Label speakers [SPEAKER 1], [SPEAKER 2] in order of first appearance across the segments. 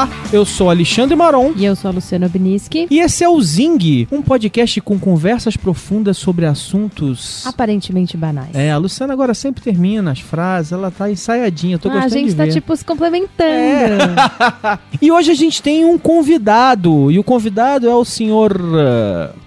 [SPEAKER 1] Olá, eu sou Alexandre Maron.
[SPEAKER 2] E eu sou a Luciana Biniski.
[SPEAKER 1] E esse é o Zing, um podcast com conversas profundas sobre assuntos
[SPEAKER 2] aparentemente banais.
[SPEAKER 1] É, a Luciana agora sempre termina as frases, ela tá ensaiadinha, tô ah, gostando
[SPEAKER 2] A gente tá
[SPEAKER 1] ver.
[SPEAKER 2] tipo se complementando.
[SPEAKER 1] É. e hoje a gente tem um convidado, e o convidado é o senhor uh...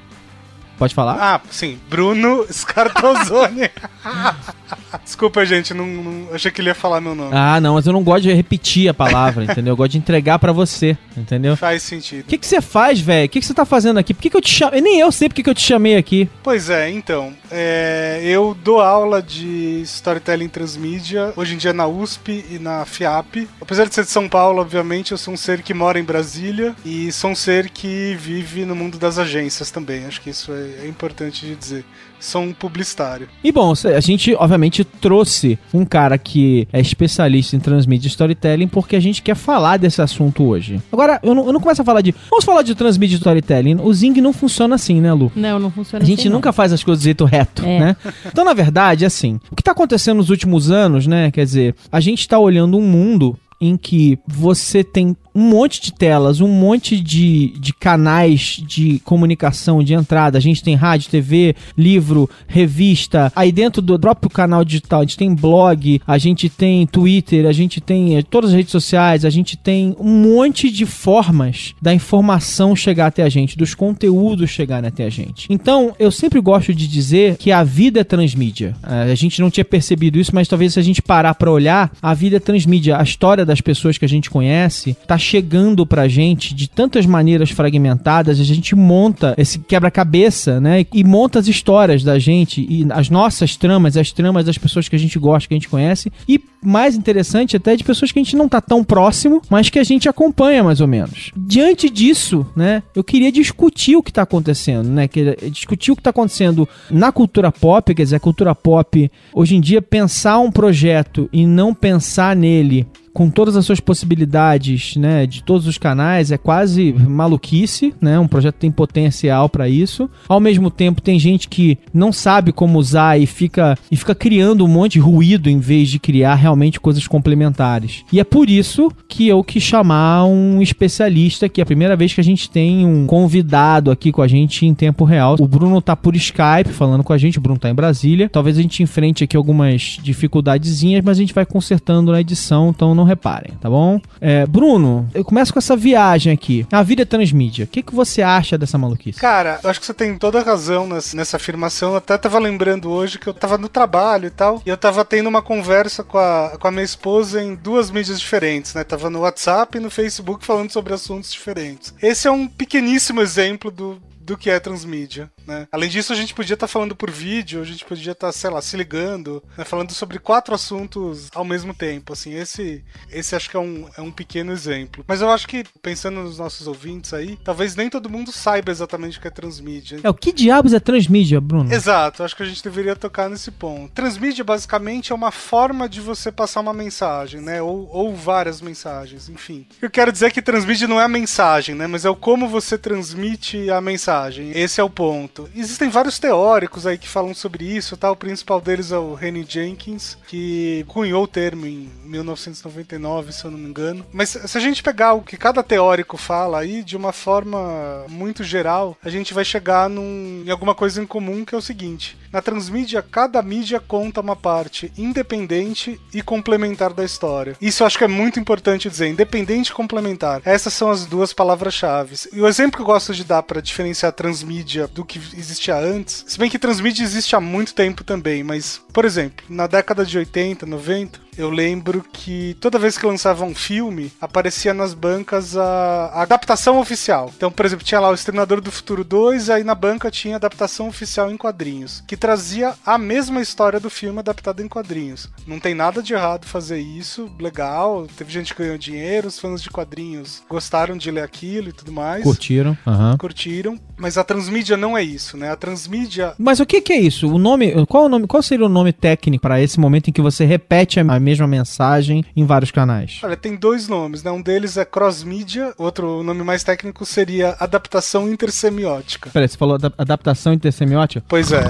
[SPEAKER 1] Pode falar?
[SPEAKER 3] Ah, sim. Bruno Scartozone. Desculpa, gente, não, não, achei que ele ia falar meu nome.
[SPEAKER 1] Ah, não, mas eu não gosto de repetir a palavra, entendeu? Eu gosto de entregar para você, entendeu?
[SPEAKER 3] Faz sentido.
[SPEAKER 1] O que, que você faz, velho? O que, que você tá fazendo aqui? Por que, que eu te chamei? Nem eu sei porque que eu te chamei aqui.
[SPEAKER 3] Pois é, então. É, eu dou aula de Storytelling Transmídia, hoje em dia na USP e na FIAP. Apesar de ser de São Paulo, obviamente, eu sou um ser que mora em Brasília e sou um ser que vive no mundo das agências também. Acho que isso é, é importante de dizer sou um publicitário.
[SPEAKER 1] E bom, a gente obviamente trouxe um cara que é especialista em transmídia storytelling porque a gente quer falar desse assunto hoje. Agora, eu não, eu não começo a falar de. Vamos falar de transmídia storytelling. O Zing não funciona assim, né, Lu?
[SPEAKER 2] Não, não funciona
[SPEAKER 1] assim. A gente
[SPEAKER 2] assim,
[SPEAKER 1] nunca
[SPEAKER 2] não.
[SPEAKER 1] faz as coisas do jeito reto, é. né? Então, na verdade, assim, o que está acontecendo nos últimos anos, né? Quer dizer, a gente está olhando um mundo em que você tem um monte de telas, um monte de, de canais de comunicação de entrada. A gente tem rádio, TV, livro, revista. Aí dentro do próprio canal digital, a gente tem blog, a gente tem Twitter, a gente tem eh, todas as redes sociais, a gente tem um monte de formas da informação chegar até a gente, dos conteúdos chegarem até a gente. Então, eu sempre gosto de dizer que a vida é transmídia. Eh, a gente não tinha percebido isso, mas talvez se a gente parar para olhar, a vida é transmídia. A história das pessoas que a gente conhece tá chegando pra gente de tantas maneiras fragmentadas, a gente monta esse quebra-cabeça, né? E monta as histórias da gente e as nossas tramas, as tramas das pessoas que a gente gosta, que a gente conhece. E mais interessante até de pessoas que a gente não tá tão próximo, mas que a gente acompanha mais ou menos. Diante disso, né, eu queria discutir o que tá acontecendo, né? Discutir o que tá acontecendo na cultura pop, quer dizer, a cultura pop, hoje em dia, pensar um projeto e não pensar nele com todas as suas possibilidades, né, de todos os canais, é quase maluquice, né? Um projeto tem potencial para isso. Ao mesmo tempo, tem gente que não sabe como usar e fica e fica criando um monte de ruído em vez de criar realmente coisas complementares. E é por isso que eu quis chamar um especialista, que é a primeira vez que a gente tem um convidado aqui com a gente em tempo real. O Bruno tá por Skype falando com a gente, o Bruno tá em Brasília. Talvez a gente enfrente aqui algumas dificuldadezinhas, mas a gente vai consertando na edição, então não não reparem, tá bom? É, Bruno, eu começo com essa viagem aqui. A vida é transmídia. O que, que você acha dessa maluquice?
[SPEAKER 3] Cara, eu acho que você tem toda a razão nessa, nessa afirmação. Eu até tava lembrando hoje que eu tava no trabalho e tal, e eu tava tendo uma conversa com a, com a minha esposa em duas mídias diferentes, né? Tava no WhatsApp e no Facebook falando sobre assuntos diferentes. Esse é um pequeníssimo exemplo do, do que é transmídia, né? Além disso, a gente podia estar tá falando por vídeo, a gente podia estar, tá, sei lá, se ligando, né? falando sobre quatro assuntos ao mesmo tempo, assim, esse, esse acho que é um, é um pequeno exemplo. Mas eu acho que, pensando nos nossos ouvintes aí, talvez nem todo mundo saiba exatamente o que é transmídia.
[SPEAKER 1] É, o que diabos é transmídia, Bruno?
[SPEAKER 3] Exato, acho que a gente deveria tocar nesse ponto. Transmídia, basicamente, é uma forma de você passar uma mensagem, né? Ou, ou várias mensagens, enfim. Eu quero dizer que transmídia não é a mensagem, né? Mas é o como você transmite a mensagem mensagem. Esse é o ponto. Existem vários teóricos aí que falam sobre isso, tá? O principal deles é o Henry Jenkins, que cunhou o termo em 1999, se eu não me engano. Mas se a gente pegar o que cada teórico fala aí de uma forma muito geral, a gente vai chegar num, em alguma coisa em comum que é o seguinte: na transmídia, cada mídia conta uma parte independente e complementar da história. Isso eu acho que é muito importante dizer, independente e complementar. Essas são as duas palavras-chave. E o exemplo que eu gosto de dar para diferenciar transmídia do que existia antes. Se bem que transmídia existe há muito tempo também, mas, por exemplo, na década de 80, 90, eu lembro que toda vez que lançava um filme, aparecia nas bancas a, a adaptação oficial. Então, por exemplo, tinha lá o Exterminador do Futuro 2, aí na banca tinha a adaptação oficial em quadrinhos, que trazia a mesma história do filme adaptada em quadrinhos. Não tem nada de errado fazer isso, legal. Teve gente que ganhou dinheiro, os fãs de quadrinhos gostaram de ler aquilo e tudo mais.
[SPEAKER 1] Curtiram. aham.
[SPEAKER 3] Curtiram, mas a transmídia não é isso, né? A transmídia
[SPEAKER 1] Mas o que, que é isso? O nome, qual, o nome, qual seria o nome técnico para esse momento em que você repete a mesma mensagem em vários canais?
[SPEAKER 3] Olha, tem dois nomes, né? Um deles é cross-mídia, outro nome mais técnico seria adaptação intersemiótica.
[SPEAKER 1] Peraí, você falou da adaptação intersemiótica?
[SPEAKER 3] Pois é.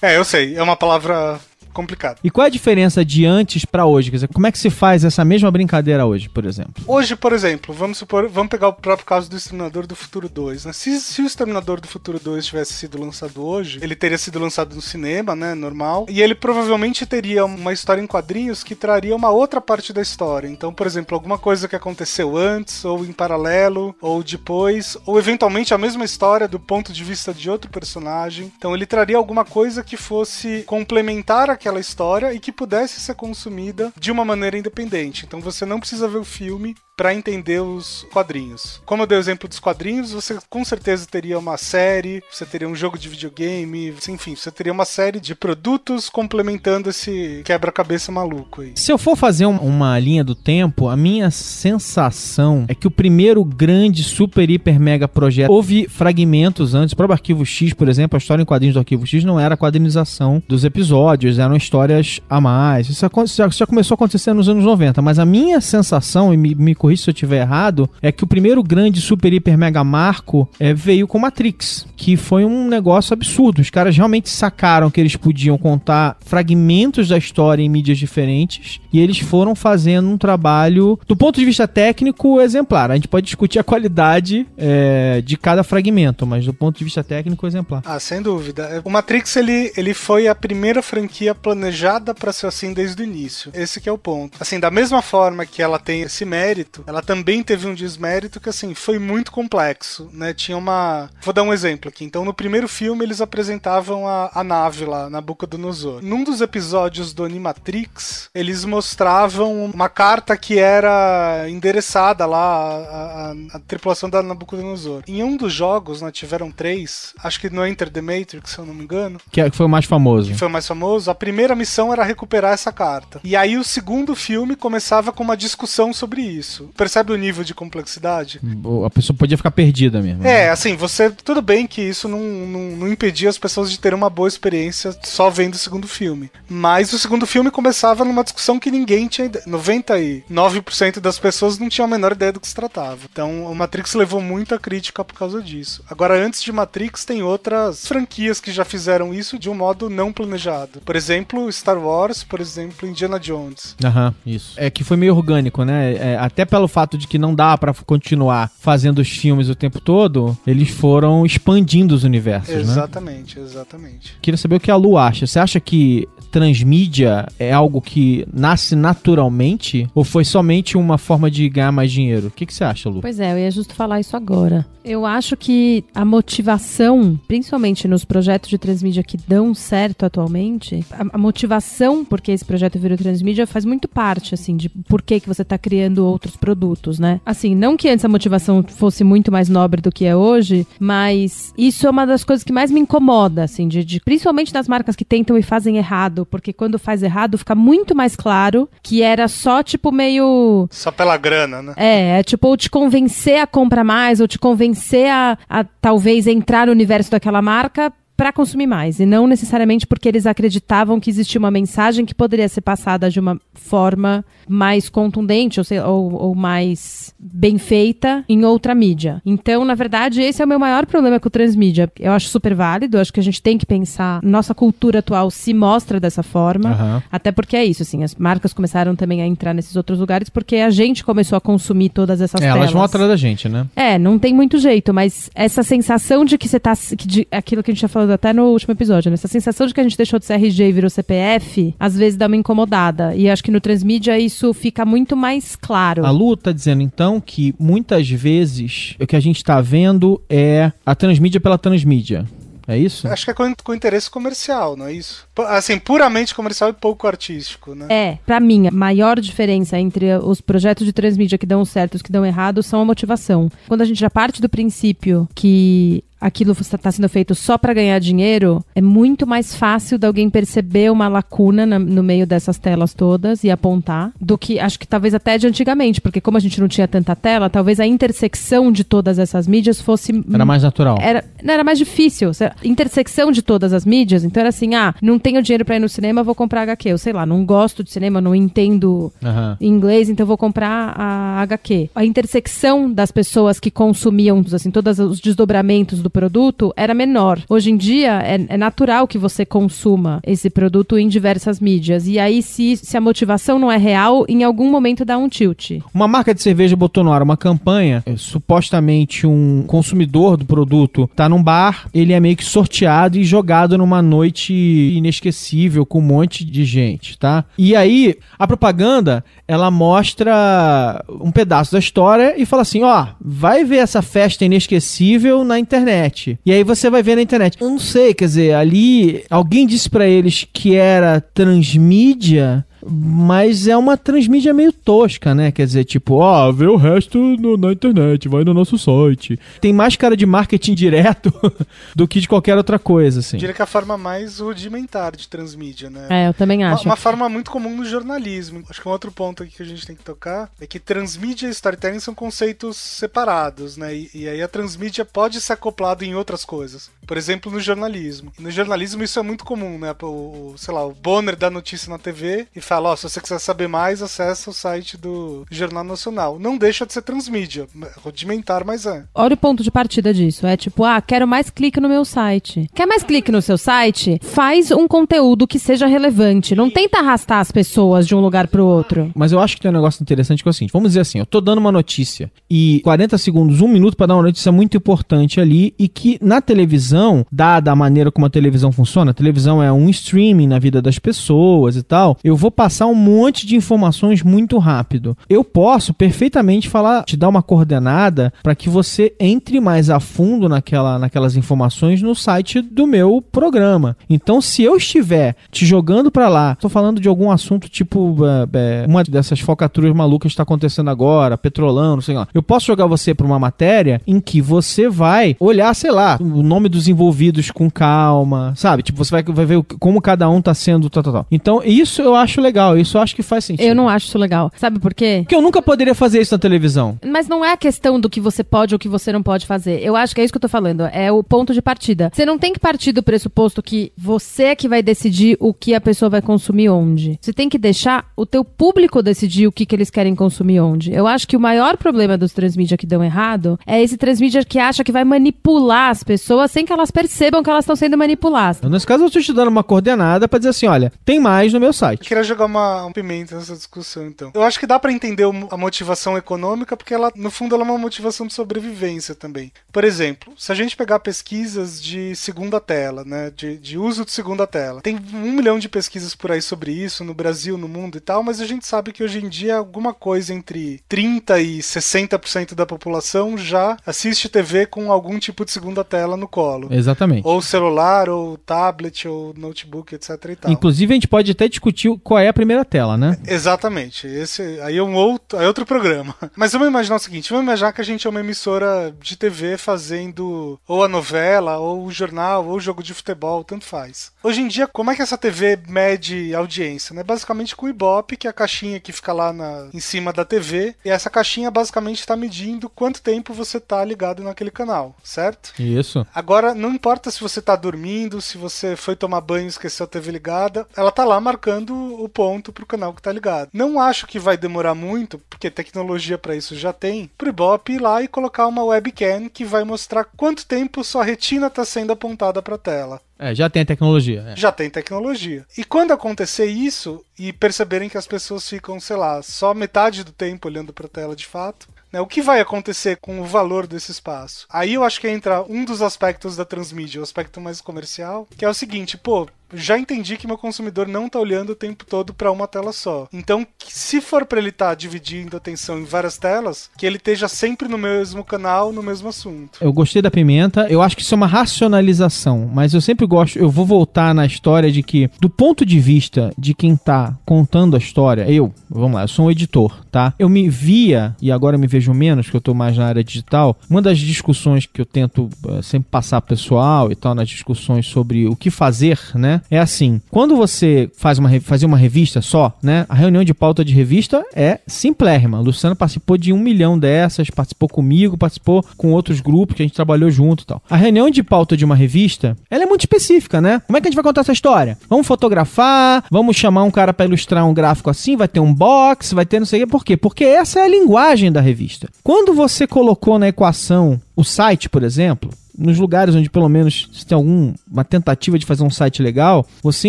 [SPEAKER 3] é, eu sei, é uma palavra complicada.
[SPEAKER 1] E qual é a diferença de antes pra hoje? Quer dizer, como é que se faz essa mesma brincadeira hoje, por exemplo?
[SPEAKER 3] Hoje, por exemplo, vamos supor, vamos pegar o próprio caso do Exterminador do Futuro 2, né? Se, se o Exterminador do Futuro 2 tivesse sido lançado hoje, ele teria sido lançado no cinema, né, normal, e ele provavelmente teria uma história em quadrinhos que traria uma outra parte da história. Então, por exemplo, alguma coisa que aconteceu antes, ou em paralelo, ou depois, ou eventualmente a mesma história do ponto de vista de outro personagem. Então, ele traria alguma coisa que fosse complementar aquela história e que pudesse ser consumida de uma maneira independente. Então, você não precisa ver o filme para entender os quadrinhos. Como eu dei o exemplo dos quadrinhos, você com certeza teria uma série, você teria um jogo de videogame, enfim, você teria uma série de produtos complementando esse quebra-cabeça maluco aí.
[SPEAKER 1] Se eu for fazer um- uma linha do tempo, a minha sensação é que o primeiro grande super hiper mega projeto houve fragmentos antes. O próprio Arquivo X, por exemplo, a história em quadrinhos do Arquivo X não era a quadrinização dos episódios, eram histórias a mais. Isso já começou a acontecer nos anos 90, mas a minha sensação, e me, me corrija se eu estiver errado, é que o primeiro grande super hiper mega marco é, veio com Matrix, que foi um negócio absurdo. Os caras realmente sacaram que eles podiam contar fragmentos da história em mídias diferentes e eles foram fazendo um trabalho, do ponto de vista técnico, exemplar. A gente pode discutir a qualidade é, de cada fragmento, mas do ponto de vista técnico, exemplar.
[SPEAKER 3] Ah, sem dúvida. O Matrix ele, ele foi a primeira franquia planejada para ser assim desde o início. Esse que é o ponto. Assim, da mesma forma que ela tem esse mérito, ela também teve um desmérito que assim foi muito complexo, né? Tinha uma, vou dar um exemplo aqui. Então, no primeiro filme eles apresentavam a, a nave lá na boca do Nosor. Num dos episódios do Animatrix, eles mostravam uma carta que era endereçada lá à, à- à tripulação da Nabucodonosor. Em um dos jogos, né, tiveram três, acho que no Enter the Matrix, se eu não me engano,
[SPEAKER 1] é- que foi o mais famoso.
[SPEAKER 3] que foi o mais famoso, a primeira missão era recuperar essa carta. E aí o segundo filme começava com uma discussão sobre isso. Percebe o nível de complexidade?
[SPEAKER 1] A pessoa podia ficar perdida mesmo.
[SPEAKER 3] É, assim, você. Tudo bem que isso não, não, não impedia as pessoas de terem uma boa experiência só vendo o segundo filme. Mas o segundo filme começava numa discussão que ninguém tinha ideia. 99% das pessoas não tinham a menor ideia do que se tratava. Então o Matrix levou muita crítica por causa disso. Agora, antes de Matrix, tem outras franquias que já fizeram isso de um modo não planejado. Por exemplo, Star Wars, por exemplo, Indiana Jones.
[SPEAKER 1] Aham, isso. É que foi meio orgânico, né? É, até pelo fato de que não dá pra continuar fazendo os filmes o tempo todo, eles foram expandindo os universos, né?
[SPEAKER 3] Exatamente, exatamente.
[SPEAKER 1] Queria saber o que a Lu acha. Você acha que transmídia é algo que nasce naturalmente ou foi somente uma forma de ganhar mais dinheiro? O que, que você acha, Lu?
[SPEAKER 2] Pois é, eu ia justo falar isso agora. Eu acho que a motivação, principalmente nos projetos de transmídia que dão certo atualmente, a, a motivação porque esse projeto virou transmídia faz muito parte, assim, de por que, que você tá criando outros produtos, né? Assim, não que antes a motivação fosse muito mais nobre do que é hoje, mas isso é uma das coisas que mais me incomoda, assim, de, de- principalmente das marcas que tentam e fazem errado, porque quando faz errado fica muito mais claro que era só, tipo, meio
[SPEAKER 3] Só pela grana, né?
[SPEAKER 2] é, é tipo, ou te convencer a comprar mais, ou te convencer a, a talvez entrar no universo daquela marca pra consumir mais. E não necessariamente porque eles acreditavam que existia uma mensagem que poderia ser passada de uma forma mais contundente, ou, sei- ou, ou mais bem feita em outra mídia. Então, na verdade, esse é o meu maior problema com o transmídia. Eu acho super válido, acho que a gente tem que pensar. Nossa cultura atual se mostra dessa forma.
[SPEAKER 1] Aham.
[SPEAKER 2] Até porque é isso, assim, as marcas começaram também a entrar nesses outros lugares porque a gente começou a consumir todas essas
[SPEAKER 1] É,
[SPEAKER 2] telas.
[SPEAKER 1] elas vão atrás da gente, né?
[SPEAKER 2] É, não tem muito jeito, mas essa sensação de que você tá. que de- aquilo que a gente já falou até no último episódio, né? Essa sensação de que a gente deixou de ser RG e virou CPF, às vezes dá uma incomodada. E acho que no Transmídia isso fica muito mais claro.
[SPEAKER 1] A Lu tá dizendo então que muitas vezes o que a gente tá vendo é a transmídia pela transmídia. É isso?
[SPEAKER 3] Acho que é com, com interesse comercial, não é isso? P- Assim, puramente comercial e pouco artístico, né?
[SPEAKER 2] É, pra mim, a maior diferença entre os projetos de transmídia que dão certo e os que dão errado são a motivação. Quando a gente já parte do princípio que aquilo está sendo feito só para ganhar dinheiro, é muito mais fácil de alguém perceber uma lacuna na- no meio dessas telas todas e apontar, do que acho que talvez até de antigamente, porque como a gente não tinha tanta tela, talvez a intersecção de todas essas mídias fosse
[SPEAKER 1] Era mais natural.
[SPEAKER 2] era, não, era mais difícil. Se- Intersecção de todas as mídias. Então era assim: ah, não tenho dinheiro pra ir no cinema, vou comprar HQ. Eu sei lá, não gosto de cinema, não entendo
[SPEAKER 1] Aham.
[SPEAKER 2] inglês, então vou comprar a HQ. A intersecção das pessoas que consumiam, assim, todos os desdobramentos do produto era menor. Hoje em dia é, é natural que você consuma esse produto em diversas mídias. E aí, se, se a motivação não é real, em algum momento dá um tilt.
[SPEAKER 1] Uma marca de cerveja botou no ar uma campanha, é, supostamente um consumidor do produto tá num bar, ele é meio que sorteado e jogado numa noite inesquecível com um monte de gente, tá? E aí, a propaganda, ela mostra um pedaço da história e fala assim, ó, vai ver essa festa inesquecível na internet. E aí você vai ver na internet. Eu não sei, quer dizer, ali alguém disse pra eles que era transmídia, mas é uma transmídia meio tosca, né? Quer dizer, tipo, ó, vê o resto no- na internet, vai no nosso site. Tem mais cara de marketing direto do que de qualquer outra coisa, assim.
[SPEAKER 3] Eu diria que é a forma mais rudimentar de transmídia, né?
[SPEAKER 2] É, eu também
[SPEAKER 3] Uma,
[SPEAKER 2] acho.
[SPEAKER 3] uma forma muito comum no jornalismo. Acho que um outro ponto aqui que a gente tem que tocar é que transmídia e storytelling são conceitos separados, né? E, e aí a transmídia pode ser acoplada em outras coisas. Por exemplo, no jornalismo. E no jornalismo isso é muito comum, né? O, sei lá, o Bonner dá notícia na TV e fala, ó, se você quiser saber mais, acessa o site do Jornal Nacional. Não deixa de ser transmídia. Rudimentar, mas é.
[SPEAKER 2] Olha o ponto de partida disso. É tipo, ah, quero mais clique no meu site. Quer mais clique no seu site? Faz um conteúdo que seja relevante. Não tenta arrastar as pessoas de um lugar pro outro.
[SPEAKER 1] Mas eu acho que tem um negócio interessante que é o seguinte: vamos dizer assim, eu tô dando uma notícia e 40 segundos, um minuto pra dar uma notícia muito importante ali e que na televisão, dada a maneira como a televisão funciona, a televisão é um streaming na vida das pessoas e tal, eu vou passar um monte de informações muito rápido. Eu posso perfeitamente falar, te dar uma coordenada para que você entre mais a fundo naquela, naquelas informações no site do meu programa. Então, se eu estiver te jogando para lá, tô falando de algum assunto tipo é, é, uma dessas focaturas malucas que está acontecendo agora, petrolão, não sei lá. Eu posso jogar você para uma matéria em que você vai olhar, sei lá, o nome dos envolvidos com calma, sabe? Tipo, você vai, vai ver como cada um tá sendo, tal, tal, tal. Então, isso eu acho legal, isso eu acho que faz sentido.
[SPEAKER 2] Eu não acho isso legal. Sabe por quê?
[SPEAKER 1] Porque eu nunca poderia fazer isso na televisão.
[SPEAKER 2] Mas não é a questão do que você pode ou que você não pode fazer. Eu acho que é isso que eu tô falando. É o ponto de partida. Você não tem que partir do pressuposto que você é que vai decidir o que a pessoa vai consumir onde. Você tem que deixar o teu público decidir o que, que eles querem consumir onde. Eu acho que o maior problema dos transmídia que dão errado é esse transmídia que acha que vai manipular as pessoas sem que elas percebam que elas estão sendo manipuladas.
[SPEAKER 1] Nesse caso, eu estou te dando uma coordenada para dizer assim: olha, tem mais no meu
[SPEAKER 3] Eu
[SPEAKER 1] site.
[SPEAKER 3] queria jogar uma, um pimenta nessa discussão, então. Eu acho que dá pra entender a motivação econômica, porque ela, no fundo, ela é uma motivação de sobrevivência também. Por exemplo, se a gente pegar pesquisas de segunda tela, né, de, de uso de segunda tela, tem um milhão de pesquisas por aí sobre isso, no Brasil, no mundo e tal, mas a gente sabe que hoje em dia alguma coisa entre 30% e 60% da população já assiste TV com algum tipo de segunda tela no colo.
[SPEAKER 1] Exatamente.
[SPEAKER 3] Ou celular, ou tablet, ou notebook, etc e tal.
[SPEAKER 1] Inclusive, a gente pode até discutir qual é a primeira tela, né?
[SPEAKER 3] Exatamente. Esse aí é um outro, é outro programa. Mas vamos imaginar o seguinte: vamos imaginar que a gente é uma emissora de TV fazendo ou a novela, ou o jornal, ou o jogo de futebol, tanto faz. Hoje em dia, como é que essa TV mede audiência? Né? Basicamente com o Ibope, que é a caixinha que fica lá na, em cima da TV, e essa caixinha basicamente está medindo quanto tempo você está ligado naquele canal, certo?
[SPEAKER 1] Isso.
[SPEAKER 3] Agora, não importa se você tá dormindo, se você foi tomar banho e esqueceu a TV ligada, ela tá lá marcando o ponto pro canal que tá ligado. Não acho que vai demorar muito, porque tecnologia para isso já tem, pro Ibope ir lá e colocar uma webcam que vai mostrar quanto tempo sua retina tá sendo apontada pra tela.
[SPEAKER 1] É, já tem a tecnologia. é.
[SPEAKER 3] Já tem tecnologia. E quando acontecer isso e perceberem que as pessoas ficam, sei lá, só metade do tempo olhando pra tela de fato, né, o que vai acontecer com o valor desse espaço? Aí eu acho que entra um dos aspectos da transmídia, o aspecto mais comercial, que é o seguinte, pô, já entendi que meu consumidor não tá olhando o tempo todo para uma tela só. Então, se for para ele estar tá dividindo a atenção em várias telas, que ele esteja sempre no mesmo canal, no mesmo assunto.
[SPEAKER 1] Eu gostei da pimenta, eu acho que isso é uma racionalização, mas eu sempre gosto, eu vou voltar na história de que, do ponto de vista de quem tá contando a história, eu, vamos lá, eu sou um editor, tá? Eu me via, e agora me vejo menos, que eu tô mais na área digital, uma das discussões que eu tento uh, sempre passar pessoal e tal, nas discussões sobre o que fazer, né? É assim, quando você faz uma, fazer uma revista só, né? A reunião de pauta de revista é simplérrima. Luciano participou de um milhão dessas, participou comigo, participou com outros grupos que a gente trabalhou junto e tal. A reunião de pauta de uma revista, ela é muito específica, né? Como é que a gente vai contar essa história? Vamos fotografar, vamos chamar um cara para ilustrar um gráfico assim, vai ter um box, vai ter não sei o quê. Por quê? Porque essa é a linguagem da revista. Quando você colocou na equação o site, por exemplo, nos lugares onde pelo menos se tem alguma tentativa de fazer um site legal, você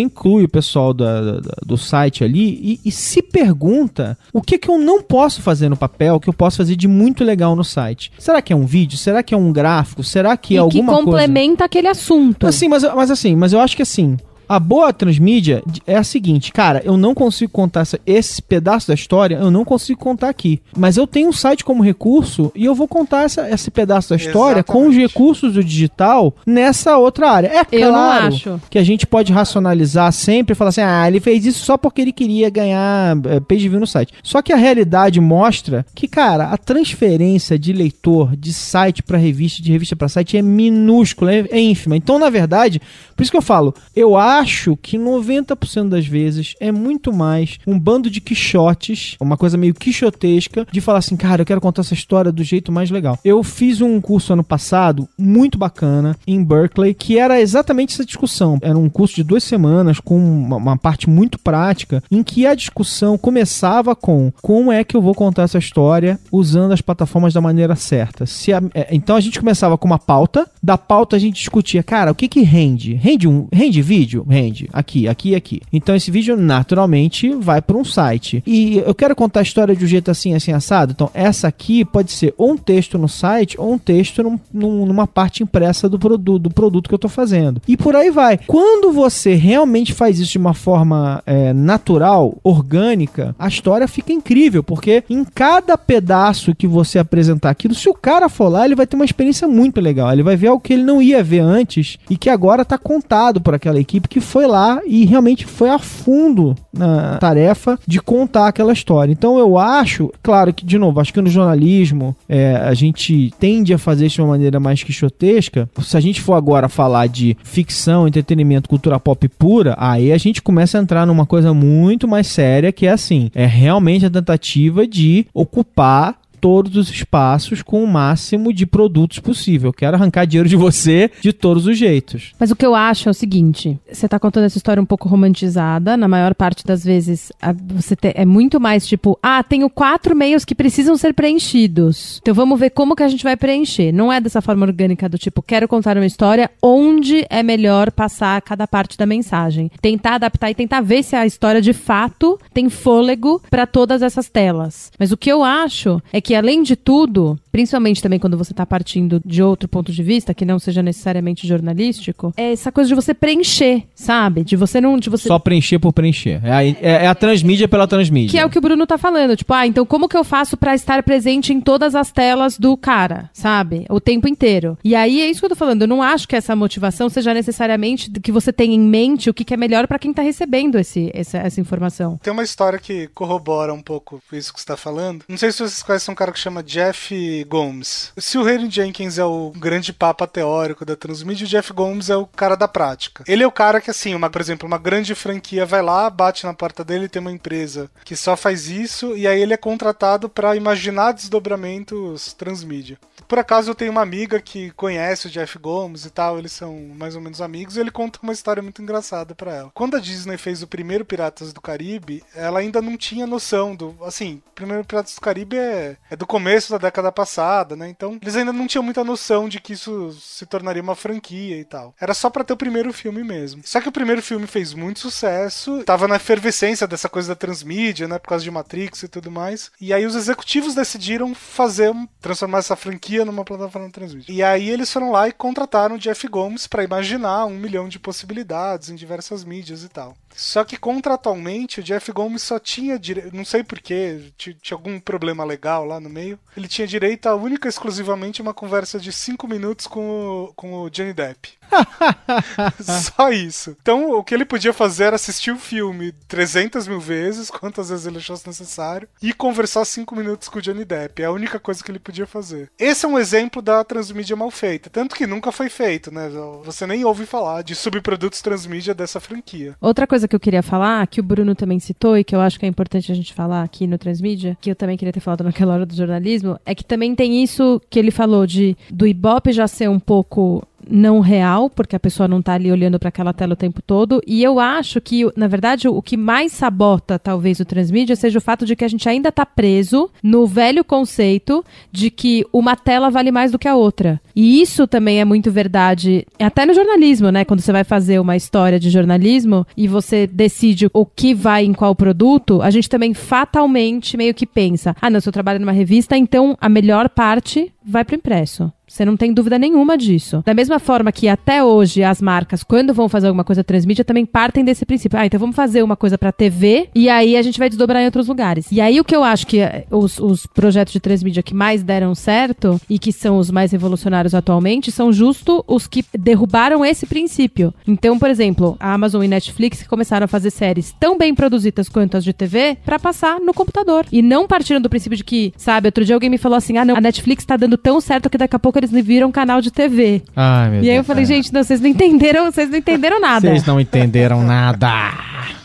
[SPEAKER 1] inclui o pessoal da, da, do site ali e, e, se pergunta o que, que eu não posso fazer no papel, o que eu posso fazer de muito legal no site. Será que é um vídeo? Será que é um gráfico? Será que é e alguma
[SPEAKER 2] coisa... que complementa coisa? aquele assunto.
[SPEAKER 1] Assim, mas, mas assim, mas eu acho que assim, a boa transmídia é a seguinte, cara, eu não consigo contar essa, esse pedaço da história, eu não consigo contar aqui. Mas eu tenho um site como recurso e eu vou contar essa, esse pedaço da história Exatamente. com os recursos do digital nessa outra área. É
[SPEAKER 2] eu claro
[SPEAKER 1] que a gente pode racionalizar sempre e falar assim, ah, ele fez isso só porque ele queria ganhar é, page view no site. Só que a realidade mostra que, cara, a transferência de leitor de site para revista, de revista para site é minúscula, é, é ínfima. Então, na verdade, por isso que eu falo, eu acho acho que 90% das vezes é muito mais um bando de quixotes, uma coisa meio quixotesca, de falar assim, cara, eu quero contar essa história do jeito mais legal. Eu fiz um curso ano passado, muito bacana, em Berkeley, que era exatamente essa discussão. Era um curso de duas semanas, com uma, uma parte muito prática, em que a discussão começava com como é que eu vou contar essa história usando as plataformas da maneira certa. A, é, então a gente começava com uma pauta, da pauta a gente discutia, cara, o que que rende? Rende um rende vídeo? Rende aqui, aqui e aqui. Então esse vídeo naturalmente vai para um site. E eu quero contar a história de um jeito assim, assim, assado. Então essa aqui pode ser ou um texto no site ou um texto num, num, numa parte impressa do, produto, do produto que eu estou fazendo. E por aí vai. Quando você realmente faz isso de uma forma é, natural, orgânica, a história fica incrível, porque em cada pedaço que você apresentar aquilo, se o cara for lá, ele vai ter uma experiência muito legal. Ele vai ver algo que ele não ia ver antes e que agora está contado por aquela equipe que foi lá e realmente foi a fundo na tarefa de contar aquela história. Então eu acho, claro que, de novo, acho que no jornalismo é, a gente tende a fazer isso de uma maneira mais quixotesca. Se a gente for agora falar de ficção, entretenimento, cultura pop pura, aí a gente começa a entrar numa coisa muito mais séria que é assim: é realmente a tentativa de ocupar todos os espaços com o máximo de produtos possível. Quero arrancar dinheiro de você de todos os jeitos.
[SPEAKER 2] Mas o que eu acho é o seguinte: você tá contando essa história um pouco romantizada. Na maior parte das vezes, você é muito mais tipo, ah, tenho quatro meios que precisam ser preenchidos. Então vamos ver como que a gente vai preencher. Não é dessa forma orgânica do tipo, quero contar uma história onde é melhor passar cada parte da mensagem. Tentar adaptar e tentar ver se a história de fato tem fôlego para todas essas telas. Mas o que eu acho é que além de tudo, principalmente também quando você está partindo de outro ponto de vista, que não seja necessariamente jornalístico, é essa coisa de você preencher, sabe? De você não. De você...
[SPEAKER 1] Só preencher por preencher. É a, é, é a transmídia pela transmídia.
[SPEAKER 2] Que é o que o Bruno tá falando. Tipo, ah, então como que eu faço para estar presente em todas as telas do cara, sabe? O tempo inteiro. E aí é isso que eu tô falando. Eu não acho que essa motivação seja necessariamente que você tenha em mente o que, que é melhor para quem tá recebendo esse, essa, essa informação.
[SPEAKER 3] Tem uma história que corrobora um pouco isso que você tá falando. Não sei se vocês conhecem um cara que chama Jeff Gomes. Se o Henry Jenkins é o grande papa teórico da transmídia, o Jeff Gomes é o cara da prática. Ele é o cara que, assim, uma, por exemplo, uma grande franquia vai lá, bate na porta dele, tem uma empresa que só faz isso, e aí ele é contratado para imaginar desdobramentos transmídia. Por acaso eu tenho uma amiga que conhece o Jeff Gomes e tal, eles são mais ou menos amigos, e ele conta uma história muito engraçada para ela. Quando a Disney fez o primeiro Piratas do Caribe, ela ainda não tinha noção do. Assim, o primeiro Piratas do Caribe é, é do começo da década passada, né? Então eles ainda não tinham muita noção de que isso se tornaria uma franquia e tal. Era só para ter o primeiro filme mesmo. Só que o primeiro filme fez muito sucesso, tava na efervescência dessa coisa da transmídia, né? Por causa de Matrix e tudo mais. E aí os executivos decidiram fazer, transformar essa franquia cabia numa plataforma transmídia. E aí eles foram lá e contrataram o Jeff Gomes para imaginar um milhão de possibilidades em diversas mídias e tal. Só que contratualmente o Jeff Gomes só tinha direito, não sei porquê, tinha algum problema legal lá no meio. Ele tinha direito a única e exclusivamente uma conversa de cinco minutos com o, com o Johnny Depp. Só isso. Então, o que ele podia fazer era assistir o filme 300 mil vezes, quantas vezes ele achasse necessário, e conversar 5 minutos com o Johnny Depp. É a única coisa que ele podia fazer. Esse é um exemplo da transmídia mal feita. Tanto que nunca foi feito, né? Você nem ouve falar de subprodutos transmídia dessa franquia.
[SPEAKER 2] Outra coisa que eu queria falar, que o Bruno também citou e que eu acho que é importante a gente falar aqui no Transmídia, que eu também queria ter falado naquela hora do jornalismo, é que também tem isso que ele falou de do Ibope já ser um pouco não real, porque a pessoa não está ali olhando para aquela tela o tempo todo. E eu acho que, na verdade, o que mais sabota, talvez, o transmídia seja o fato de que a gente ainda está preso no velho conceito de que uma tela vale mais do que a outra. E isso também é muito verdade, até no jornalismo, né? Quando você vai fazer uma história de jornalismo e você decide o que vai em qual produto, a gente também fatalmente meio que pensa: ah, não, se eu trabalho numa revista, então a melhor parte vai para o impresso. Você não tem dúvida nenhuma disso. Da mesma forma que até hoje as marcas, quando vão fazer alguma coisa transmídia, também partem desse princípio. Ah, então vamos fazer uma coisa para TV e aí a gente vai desdobrar em outros lugares. E aí o que eu acho que eh, os, os projetos de transmídia que mais deram certo e que são os mais revolucionários atualmente são justo os que derrubaram esse princípio. Então, por exemplo, a Amazon e Netflix começaram a fazer séries tão bem produzidas quanto as de TV para passar no computador. E não partiram do princípio de que, sabe, outro dia alguém me falou assim: ah, não, a Netflix tá dando tão certo que daqui a pouco eles viram canal de TV.
[SPEAKER 1] Ai, meu
[SPEAKER 2] e aí
[SPEAKER 1] Deus,
[SPEAKER 2] eu falei,
[SPEAKER 1] é.
[SPEAKER 2] gente, não, vocês não entenderam, vocês não entenderam nada.
[SPEAKER 1] Vocês não entenderam nada.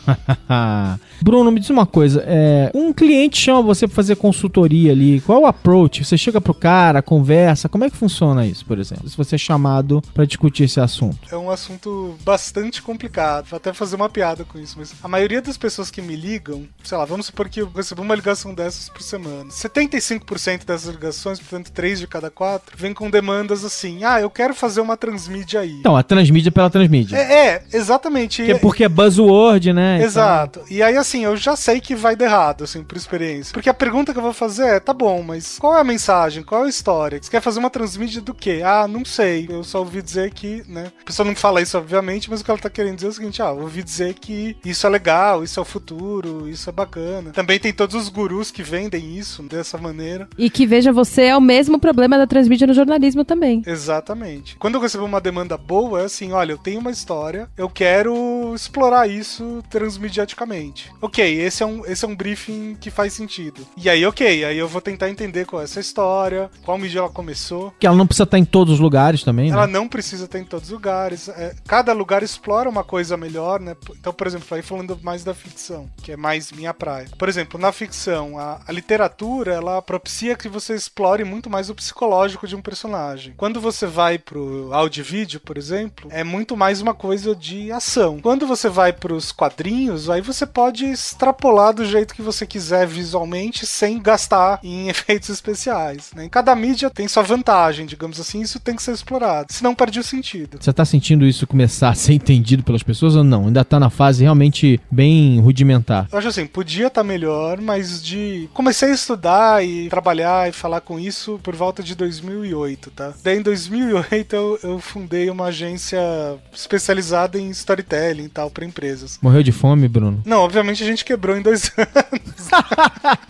[SPEAKER 1] Bruno, me diz uma coisa. É, um cliente chama você para fazer consultoria ali. Qual é o approach? Você chega pro cara, conversa. Como é que funciona isso, por exemplo? Se você é chamado para discutir esse assunto.
[SPEAKER 3] É um assunto bastante complicado. Vou até fazer uma piada com isso, mas a maioria das pessoas que me ligam, sei lá, vamos supor que eu recebo uma ligação dessas por semana. 75% dessas ligações, portanto, 3 de cada 4, vem com demandas assim: ah, eu quero fazer uma transmídia aí.
[SPEAKER 1] Então, a transmídia pela transmídia.
[SPEAKER 3] É, é exatamente.
[SPEAKER 1] Que é porque é buzzword, né?
[SPEAKER 3] Exato. E aí, assim, eu já sei que vai dar errado, assim, por experiência. Porque a pergunta que eu vou fazer é: tá bom, mas qual é a mensagem? Qual é a história? Você quer fazer uma transmídia do quê? Ah, não sei. Eu só ouvi dizer que, né? A pessoa não fala isso, obviamente, mas o que ela tá querendo dizer é o seguinte: ah, ouvi dizer que isso é legal, isso é o futuro, isso é bacana. Também tem todos os gurus que vendem isso dessa maneira.
[SPEAKER 2] E que veja você é o mesmo problema da transmídia no jornalismo também.
[SPEAKER 3] Exatamente. Quando eu recebo uma demanda boa, é assim: olha, eu tenho uma história, eu quero explorar isso transmediaticamente. Ok, esse é um, esse é um briefing que faz sentido. E aí, ok, aí eu vou tentar entender qual é essa história, qual mídia ela começou.
[SPEAKER 1] Que ela não precisa estar em todos os lugares também, né?
[SPEAKER 3] Ela não precisa estar em todos os lugares. É, cada lugar explora uma coisa melhor, né? Então, por exemplo, aí falando mais da ficção, que é mais minha praia. Por exemplo, na ficção, a, a literatura, ela propicia que você explore muito mais o psicológico de um personagem. Quando você vai pro áudio e vídeo, por exemplo, é muito mais uma coisa de ação. Quando você vai pros quadrinhos, aí você pode extrapolar do jeito que você quiser visualmente, sem gastar em efeitos especiais. Né? Em cada mídia tem sua vantagem, digamos assim, isso tem que ser explorado. Senão perde o sentido.
[SPEAKER 1] Você tá sentindo isso começar a ser entendido pelas pessoas ou não? Ainda tá na fase realmente bem rudimentar.
[SPEAKER 3] Eu acho assim, podia estar melhor, mas de. Comecei a estudar e trabalhar e falar com isso por volta de 2008, tá? Daí em 2008 eu, eu fundei uma agência especializada em storytelling e tal, pra empresas.
[SPEAKER 1] Morreu de fome, Bruno?
[SPEAKER 3] Não, obviamente a gente quebrou em dois anos.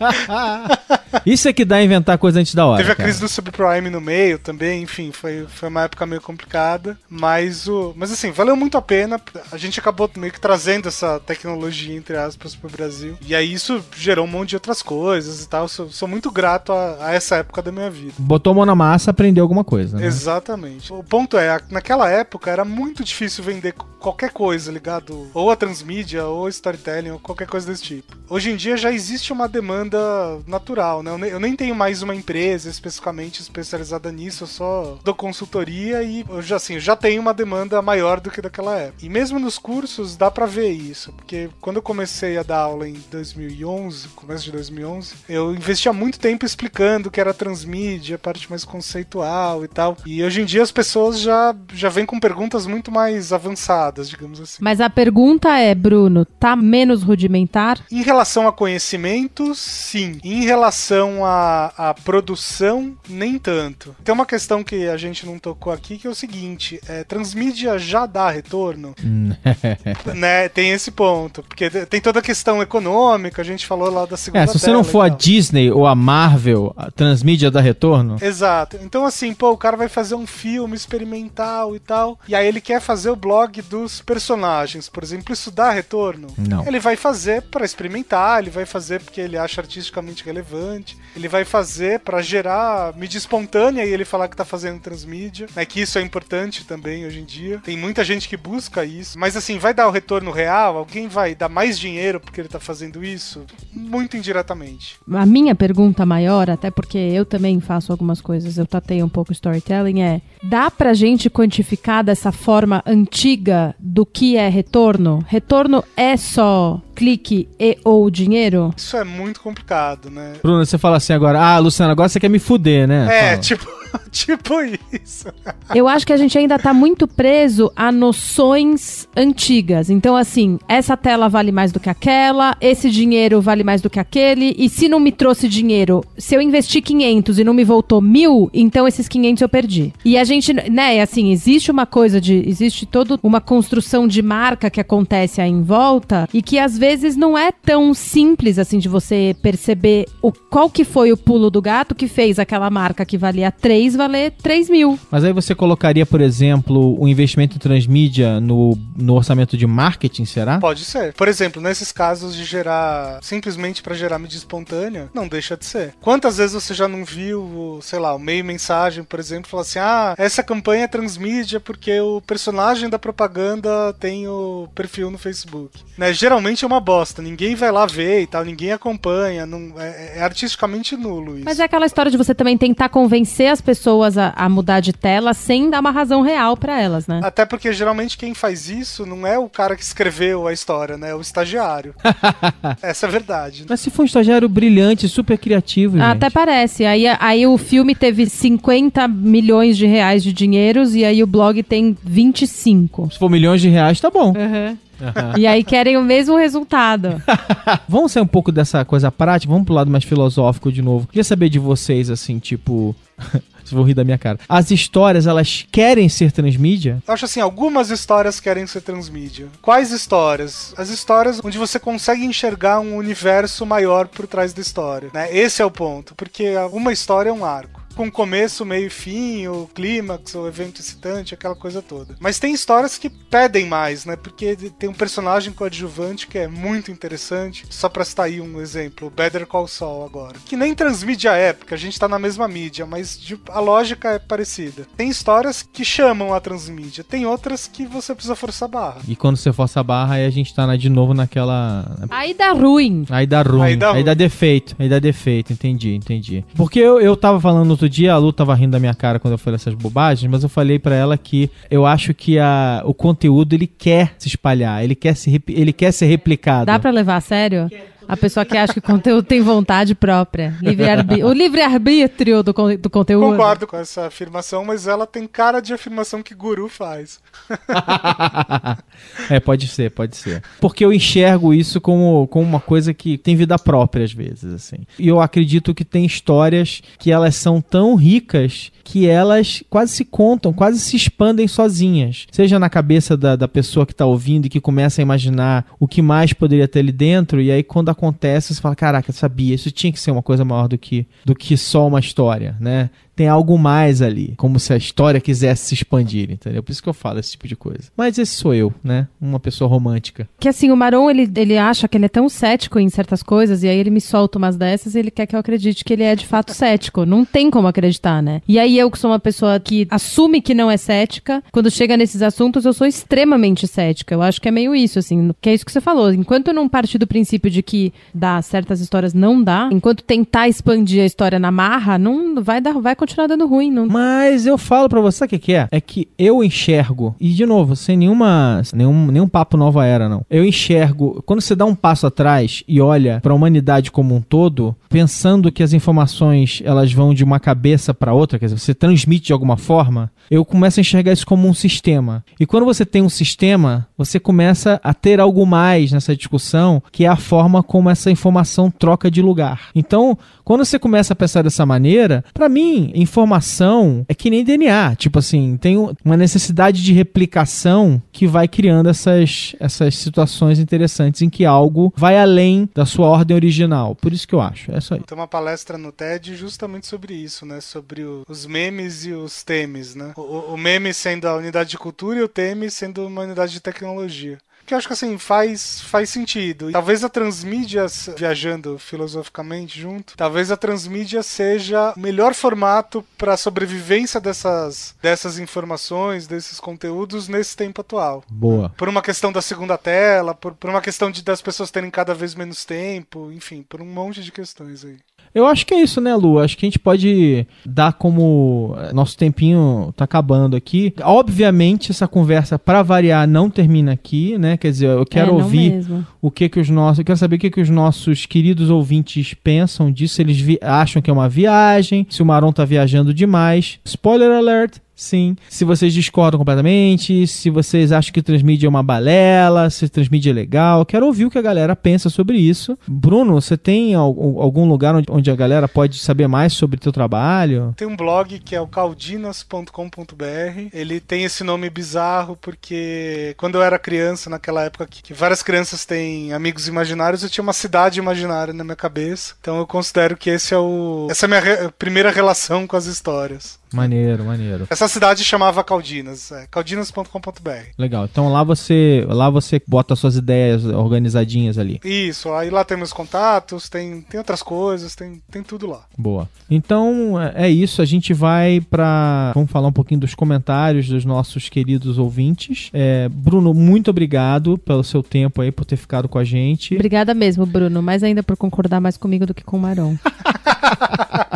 [SPEAKER 1] Isso é que dá a inventar coisa antes da hora.
[SPEAKER 3] Teve a
[SPEAKER 1] cara.
[SPEAKER 3] crise do subprime no meio também, enfim, foi, foi uma época meio complicada. Mas o. Mas assim, valeu muito a pena. A gente acabou meio que trazendo essa tecnologia, entre aspas, pro Brasil. E aí isso gerou um monte de outras coisas e tal. Sou, sou muito grato a, a essa época da minha vida.
[SPEAKER 1] Botou a mão na massa, aprendeu alguma coisa, né?
[SPEAKER 3] Exatamente. O ponto é, naquela época era muito difícil vender qualquer coisa ligado ou a transmídia, ou storytelling, ou qualquer coisa desse tipo. Hoje em dia já existe uma demanda natural, né? Eu nem, eu nem tenho mais uma empresa especificamente especializada nisso, eu só dou consultoria e eu já assim, já tenho uma demanda maior do que daquela época. E mesmo nos cursos dá pra ver isso, porque quando eu comecei a dar aula em 2011, começo de 2011, eu investia muito tempo explicando o que era transmídia, a parte mais conceitual e tal. E hoje em dia as pessoas já já vêm com perguntas muito mais avançadas, digamos assim.
[SPEAKER 2] Mas a pergunta é, Bruno, tá menos experimentar?
[SPEAKER 3] Em relação a conhecimento, sim. Em relação à, à produção, nem tanto. Tem uma questão que a gente não tocou aqui, que é o seguinte: é, transmídia já dá retorno? né? Tem esse ponto. Porque tem toda a questão econômica, a gente falou lá da segunda
[SPEAKER 1] É, se você não for a Disney ou a Marvel, a transmídia dá retorno?
[SPEAKER 3] Exato. Então, assim, pô, o cara vai fazer um filme experimental e tal, e aí ele quer fazer o blog dos personagens, por exemplo, isso dá retorno?
[SPEAKER 1] Não.
[SPEAKER 3] Ele vai fazer para experimentar, ele vai fazer porque ele acha artisticamente relevante, ele vai fazer para gerar mídia espontânea e ele falar que tá fazendo transmídia, né? Que isso é importante também hoje em dia. Tem muita gente que busca isso, mas assim, vai dar o retorno real? Alguém vai dar mais dinheiro porque ele tá fazendo isso? Muito indiretamente.
[SPEAKER 2] A minha pergunta maior, até porque eu também faço algumas coisas, eu tatei um pouco storytelling, é: dá pra gente quantificar dessa forma antiga do que é retorno? Retorno é só clique e ou dinheiro?
[SPEAKER 3] Isso é muito complicado, né?
[SPEAKER 1] Bruno, você fala assim agora, ah, Luciano, agora você quer me fuder, né?
[SPEAKER 3] É,
[SPEAKER 1] Fala.
[SPEAKER 3] tipo. tipo isso.
[SPEAKER 2] Eu acho que a gente ainda tá muito preso a noções antigas. Então, assim, essa tela vale mais do que aquela, esse dinheiro vale mais do que aquele, e se não me trouxe dinheiro, se eu investi 500 e não me voltou mil, então esses 500 eu perdi. E a gente, né, assim, existe uma coisa de. Existe toda uma construção de marca que acontece aí em volta e que às vezes não é tão simples, assim, de você perceber o, qual que foi o pulo do gato que fez aquela marca que valia 3 valer 3 mil.
[SPEAKER 1] Mas aí você colocaria, por exemplo, o investimento em transmídia no, no orçamento de marketing, será?
[SPEAKER 3] Pode ser. Por exemplo, nesses casos de gerar simplesmente para gerar mídia espontânea, não deixa de ser. Quantas vezes você já não viu, sei lá, o meio mensagem, por exemplo, falar assim: "Ah, essa campanha é transmídia porque o personagem da propaganda tem o perfil no Facebook". Né? Geralmente é uma bosta, ninguém vai lá ver e tal, ninguém acompanha, não é, é artisticamente nulo isso.
[SPEAKER 2] Mas é aquela história de você também tentar convencer as pessoas a, a mudar de tela sem dar uma razão real para elas, né?
[SPEAKER 3] Até porque geralmente quem faz isso não é o cara que escreveu a história, né? É o estagiário. Essa é a verdade.
[SPEAKER 1] Mas se for um estagiário brilhante, super criativo, gente.
[SPEAKER 2] Até parece. Aí, aí o filme teve 50 milhões de reais de dinheiros e aí o blog tem 25.
[SPEAKER 1] Se for milhões de reais, tá bom.
[SPEAKER 2] Uhum. E aí querem o mesmo resultado.
[SPEAKER 1] vamos sair um pouco dessa coisa prática, vamos pro lado mais filosófico de novo. Queria saber de vocês, assim, tipo. Vocês vão rir da minha cara. As histórias, elas querem ser transmídia?
[SPEAKER 3] Eu acho assim, algumas histórias querem ser transmídia. Quais histórias? As histórias onde você consegue enxergar um universo maior por trás da história. Né? Esse é o ponto. Porque uma história é um arco com começo, meio e fim, o clímax, o evento excitante, aquela coisa toda. Mas tem histórias que pedem mais, né? Porque tem um personagem coadjuvante que é muito interessante. Só pra citar aí um exemplo, o Better Call Saul agora. Que nem transmídia é, porque a gente tá na mesma mídia, mas a lógica é parecida. Tem histórias que chamam a transmídia, tem outras que você precisa forçar a barra.
[SPEAKER 1] E quando você força a barra, aí a gente tá na, de novo naquela...
[SPEAKER 2] Aí dá ruim.
[SPEAKER 1] Aí dá ruim. Aí dá, aí dá defeito. Aí dá defeito, entendi, entendi. Porque eu, eu tava falando outro dia, a Lu tava rindo da minha cara quando eu falei essas bobagens, mas eu falei para ela que eu acho que a, o conteúdo ele quer se espalhar, ele quer, se, ele quer ser replicado.
[SPEAKER 2] Dá para levar a sério? A pessoa que acha que o conteúdo tem vontade própria. Livre o livre-arbítrio do, do conteúdo.
[SPEAKER 3] Concordo com essa afirmação, mas ela tem cara de afirmação que guru faz.
[SPEAKER 1] é, pode ser, pode ser. Porque eu enxergo isso como, como uma coisa que tem vida própria às vezes, assim. E eu acredito que tem histórias que elas são tão ricas que elas quase se contam, quase se expandem sozinhas. Seja na cabeça da, da pessoa que está ouvindo e que começa a imaginar o que mais poderia ter ali dentro, e aí quando acontece, você fala, caraca, sabia, isso tinha que ser uma coisa maior do que, do que só uma história, né? Tem algo mais ali, como se a história quisesse se expandir, entendeu? Por isso que eu falo esse tipo de coisa. Mas esse sou eu, né? Uma pessoa romântica.
[SPEAKER 2] Que assim, o Maron, ele, ele acha que ele é tão cético em certas coisas, e aí ele me solta umas dessas e ele quer que eu acredite que ele é de fato cético. Não tem como acreditar, né? E aí eu, que sou uma pessoa que assume que não é cética, quando chega nesses assuntos, eu sou extremamente cética. Eu acho que é meio isso, assim, que é isso que você falou. Enquanto eu não partir do princípio de que dá certas histórias não dá, enquanto tentar expandir a história na marra, não vai dar, vai continuar dando ruim. Não...
[SPEAKER 1] Mas eu falo pra você, o que, que é? É que eu enxergo, e de novo, sem nenhuma, nenhum, nenhum papo nova era, não. Eu enxergo, quando você dá um passo atrás e olha pra humanidade como um todo, pensando que as informações elas vão de uma cabeça para outra, quer dizer, você transmite de alguma forma, eu começo a enxergar isso como um sistema. E quando você tem um sistema, você começa a ter algo mais nessa discussão, que é a forma como essa informação troca de lugar. Então, quando você começa a pensar dessa maneira, para mim, informação é que nem DNA. Tipo assim, tem uma necessidade de replicação que vai criando essas, essas situações interessantes em que algo vai além da sua ordem original. Por isso que eu acho. Isso.
[SPEAKER 3] Tem uma palestra no TED justamente sobre isso, né? Sobre o, os memes e os temes, né? O, o meme sendo a unidade de cultura e o teme sendo uma unidade de tecnologia que eu acho que assim faz, faz sentido. E talvez a transmídia, viajando filosoficamente junto, talvez a transmídia seja o melhor formato para a sobrevivência dessas, dessas informações, desses conteúdos nesse tempo atual.
[SPEAKER 1] Boa.
[SPEAKER 3] Por uma questão da segunda tela, por, por uma questão de das pessoas terem cada vez menos tempo, enfim, por um monte de questões aí.
[SPEAKER 1] Eu acho que é isso, né, Lu? Acho que a gente pode dar como eh, nosso tempinho tá acabando aqui. Obviamente essa conversa para variar não termina aqui, né? Quer dizer, eu quero é, ouvir mesmo. o que que os nossos, eu quero saber o que que os nossos queridos ouvintes pensam disso, eles acham que é uma viagem, se o Maron tá viajando demais. Spoiler alert, Sim. Se vocês discordam completamente, se vocês acham que transmídia é uma balela, se transmídia é legal, quero ouvir o que a galera pensa sobre isso. Bruno, você tem algum lugar onde a galera pode saber mais sobre teu trabalho?
[SPEAKER 3] Tem um blog que é o caldinas.com.br. Ele tem esse nome bizarro porque quando eu era criança, naquela época que várias crianças têm amigos imaginários, eu tinha uma cidade imaginária na minha cabeça. Então eu considero que esse é o essa é a minha re primeira relação com as histórias.
[SPEAKER 1] Maneiro, maneiro.
[SPEAKER 3] Essa cidade chamava Caldinas, é, caldinas.com.br.
[SPEAKER 1] Legal. Então lá você, lá você bota suas ideias organizadinhas ali.
[SPEAKER 3] Isso, aí lá tem meus contatos, tem, tem outras coisas, tem, tem tudo lá.
[SPEAKER 1] Boa. Então é, é isso, a gente vai para vamos falar um pouquinho dos comentários dos nossos queridos ouvintes. É, Bruno, muito obrigado pelo seu tempo aí por ter ficado com a gente.
[SPEAKER 2] Obrigada mesmo, Bruno, mais ainda por concordar mais comigo do que com o Marão.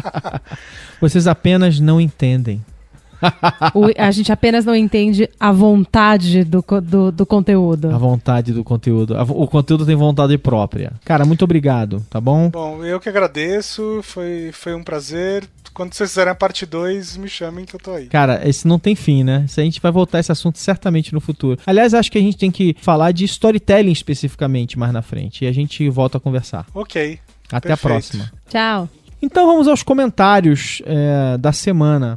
[SPEAKER 1] Vocês apenas não entendem.
[SPEAKER 2] O, a gente apenas não entende a vontade do, do, do conteúdo.
[SPEAKER 1] A vontade do conteúdo. o conteúdo tem vontade própria. Cara, muito obrigado, tá bom?
[SPEAKER 3] Bom, eu que agradeço. Foi, foi um prazer. Quando vocês fizerem a parte 2, me chamem que eu tô aí.
[SPEAKER 1] Cara, esse não tem fim, né? Isso a gente vai voltar a esse assunto certamente no futuro. Aliás, acho que a gente tem que falar de storytelling especificamente mais na frente. E a gente volta a conversar.
[SPEAKER 3] Ok.
[SPEAKER 1] Até Perfeito. a próxima.
[SPEAKER 2] Tchau.
[SPEAKER 1] Então vamos aos comentários é, da semana.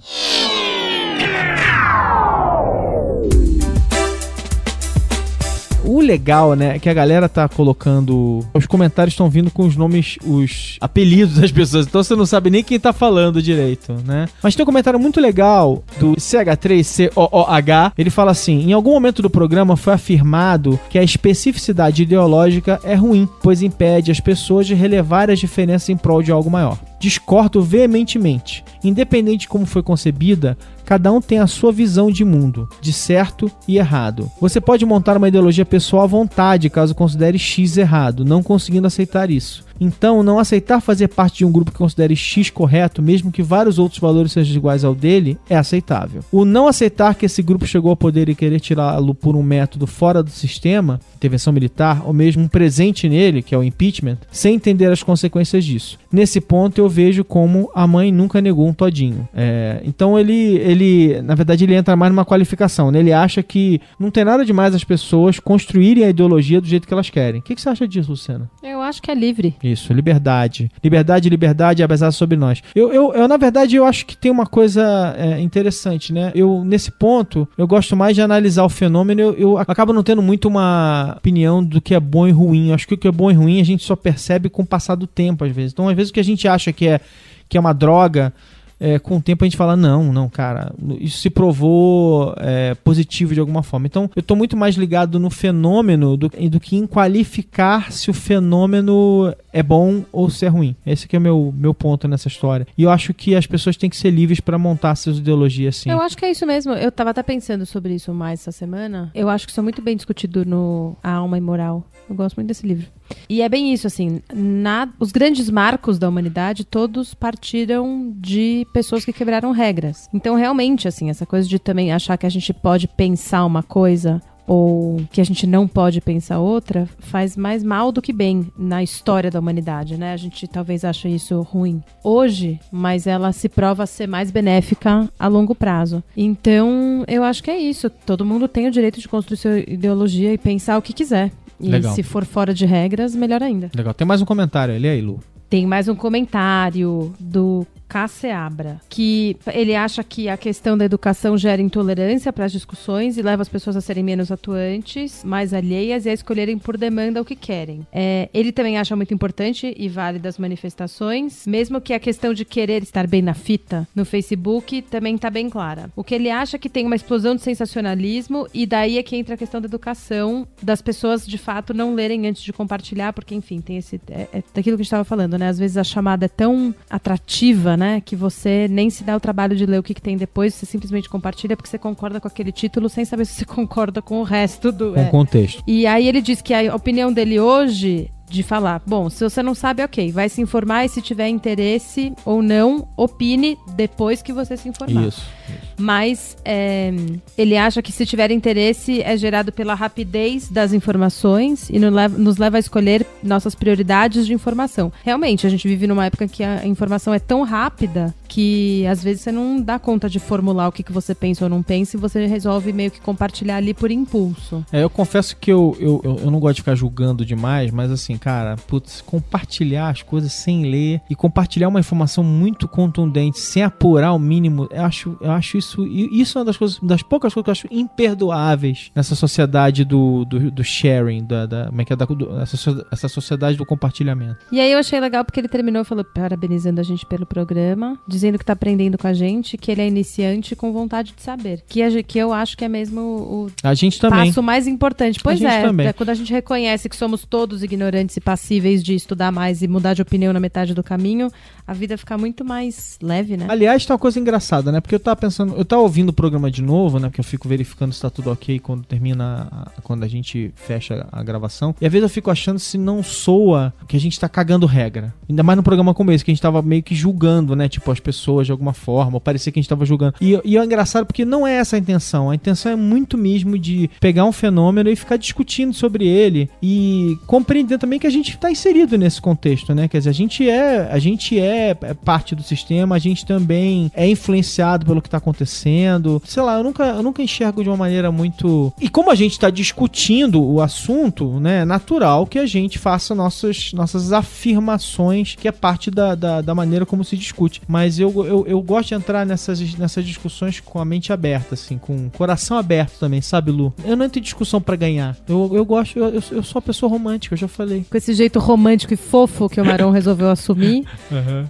[SPEAKER 1] O legal, né, é que a galera tá colocando. Os comentários estão vindo com os nomes, os apelidos das pessoas. Então você não sabe nem quem tá falando direito, né? Mas tem um comentário muito legal do CH3COOH. Ele fala assim: em algum momento do programa foi afirmado que a especificidade ideológica é ruim, pois impede as pessoas de relevar as diferenças em prol de algo maior. Discordo veementemente. Independente de como foi concebida, cada um tem a sua visão de mundo, de certo e errado. Você pode montar uma ideologia pessoal à vontade caso considere X errado, não conseguindo aceitar isso. Então, não aceitar fazer parte de um grupo que considere X correto, mesmo que vários outros valores sejam iguais ao dele, é aceitável. O não aceitar que esse grupo chegou ao poder e querer tirá-lo por um método fora do sistema, intervenção militar, ou mesmo um presente nele, que é o impeachment, sem entender as consequências disso. Nesse ponto, eu vejo como a mãe nunca negou um todinho. É, então, ele, ele, na verdade, ele entra mais numa qualificação. Né? Ele acha que não tem nada demais as pessoas construírem a ideologia do jeito que elas querem. O que, que você acha disso, Luciana?
[SPEAKER 2] Eu acho que é livre.
[SPEAKER 1] Isso, liberdade. Liberdade, liberdade, apesar sobre nós. Eu, eu, eu, na verdade, eu acho que tem uma coisa é, interessante, né? Eu, nesse ponto, eu gosto mais de analisar o fenômeno. Eu, eu acabo não tendo muito uma opinião do que é bom e ruim. Eu acho que o que é bom e ruim a gente só percebe com o passar do tempo, às vezes. Então, às vezes, o que a gente acha que é, que é uma droga é, com o tempo a gente fala, não, não, cara, isso se provou é, positivo de alguma forma. Então, eu estou muito mais ligado no fenômeno do, do que em qualificar se o fenômeno é bom ou se é ruim. Esse que é o meu, meu ponto nessa história. E eu acho que as pessoas têm que ser livres para montar suas ideologias assim.
[SPEAKER 2] Eu acho que é isso mesmo. Eu estava até pensando sobre isso mais essa semana. Eu acho que isso é muito bem discutido no A Alma Imoral. Eu gosto muito desse livro. E é bem isso, assim, na, os grandes marcos da humanidade, todos partiram de pessoas que quebraram regras. Então, realmente, assim, essa coisa de também achar que a gente pode pensar uma coisa ou que a gente não pode pensar outra, faz mais mal do que bem na história da humanidade, né? A gente talvez ache isso ruim hoje, mas ela se prova ser mais benéfica a longo prazo. Então, eu acho que é isso. Todo mundo tem o direito de construir sua ideologia e pensar o que quiser. E
[SPEAKER 1] Legal.
[SPEAKER 2] se for fora de regras, melhor ainda.
[SPEAKER 1] Legal. Tem mais um comentário ali aí, Lu.
[SPEAKER 2] Tem mais um comentário do Casseabra, que ele acha que a questão da educação gera intolerância para as discussões e leva as pessoas a serem menos atuantes, mais alheias e a escolherem por demanda o que querem. É, ele também acha muito importante e válida as manifestações, mesmo que a questão de querer estar bem na fita no Facebook também está bem clara. O que ele acha é que tem uma explosão de sensacionalismo e daí é que entra a questão da educação, das pessoas de fato não lerem antes de compartilhar, porque enfim, tem esse. É, é daquilo que estava falando, né? Às vezes a chamada é tão atrativa, né? Que você nem se dá o trabalho de ler o que, que tem depois, você simplesmente compartilha porque você concorda com aquele título sem saber se você concorda com o resto do.
[SPEAKER 1] Com
[SPEAKER 2] é.
[SPEAKER 1] contexto.
[SPEAKER 2] E aí ele diz que a opinião dele hoje de falar, bom, se você não sabe, ok, vai se informar e se tiver interesse ou não, opine depois que você se informar.
[SPEAKER 1] Isso.
[SPEAKER 2] Mas é, ele acha que se tiver interesse é gerado pela rapidez das informações e nos leva, a escolher nossas prioridades de informação. Realmente, a gente vive numa época que a informação é tão rápida que às vezes você não dá conta de formular o que, que você pensa ou não pensa e você resolve meio que compartilhar ali por impulso.
[SPEAKER 1] É, eu confesso que eu, eu, eu, eu não gosto de ficar julgando demais, mas assim, cara, putz, compartilhar as coisas sem ler e compartilhar uma informação muito contundente, sem apurar o mínimo, eu acho, eu acho isso. e Isso é uma das coisas, das poucas coisas que eu acho imperdoáveis nessa sociedade do, do, do sharing, da, da, como é que é, da, do- essa, essa sociedade do compartilhamento.
[SPEAKER 2] E aí eu achei legal porque ele terminou e falou parabenizando a gente pelo programa, dizendo que tá aprendendo com a gente, que ele é iniciante com vontade de saber. Que, a ge- que eu acho que é mesmo o
[SPEAKER 1] A gente também.
[SPEAKER 2] passo mais importante. Pois é,
[SPEAKER 1] também.
[SPEAKER 2] é quando a gente reconhece que somos todos ignorantes e passíveis de estudar mais e mudar de opinião na metade do caminho, a vida fica muito mais leve, né?
[SPEAKER 1] Aliás, tem uma coisa engraçada, né? Porque eu tava pensando, eu tava ouvindo o programa de novo, né? Porque eu fico verificando se tá tudo ok quando termina, a- quando a gente fecha a gravação. E às vezes eu fico achando se não soa que a gente tá cagando regra. Ainda mais no programa como esse, que a gente tava meio que julgando, né? Tipo, as pessoas de alguma forma, ou parecia que a gente tava julgando. E, e é engraçado porque não é essa a intenção. A intenção é muito mesmo de pegar um fenômeno e ficar discutindo sobre ele e compreender também que a gente tá inserido nesse contexto, né? Quer dizer, a gente é, a gente é é parte do sistema, a gente também é influenciado pelo que tá acontecendo. Sei lá, eu nunca, eu nunca enxergo de uma maneira muito. E como a gente tá discutindo o assunto, né? É natural que a gente faça nossas, nossas afirmações, que é parte da, da, da maneira como se discute. Mas eu, eu, eu gosto de entrar nessas, nessas discussões com a mente aberta, assim, com o coração aberto também, sabe, Lu? Eu não entro em discussão pra ganhar. Eu, eu gosto, eu, eu, eu sou uma pessoa romântica, eu já falei.
[SPEAKER 2] Com esse jeito romântico e fofo que o Marão resolveu assumir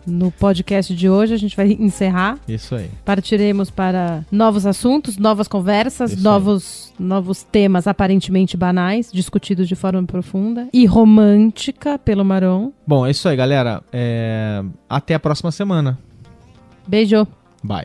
[SPEAKER 2] no podcast de hoje, a gente vai encerrar.
[SPEAKER 1] Isso aí.
[SPEAKER 2] Partiremos para novos assuntos, novas conversas,
[SPEAKER 1] Isso
[SPEAKER 2] novos, novos temas aparentemente banais, discutidos de forma profunda e romântica pelo Maron.
[SPEAKER 1] Bom, é isso aí, galera. É, Até a próxima semana.
[SPEAKER 2] Beijo!
[SPEAKER 1] Bye.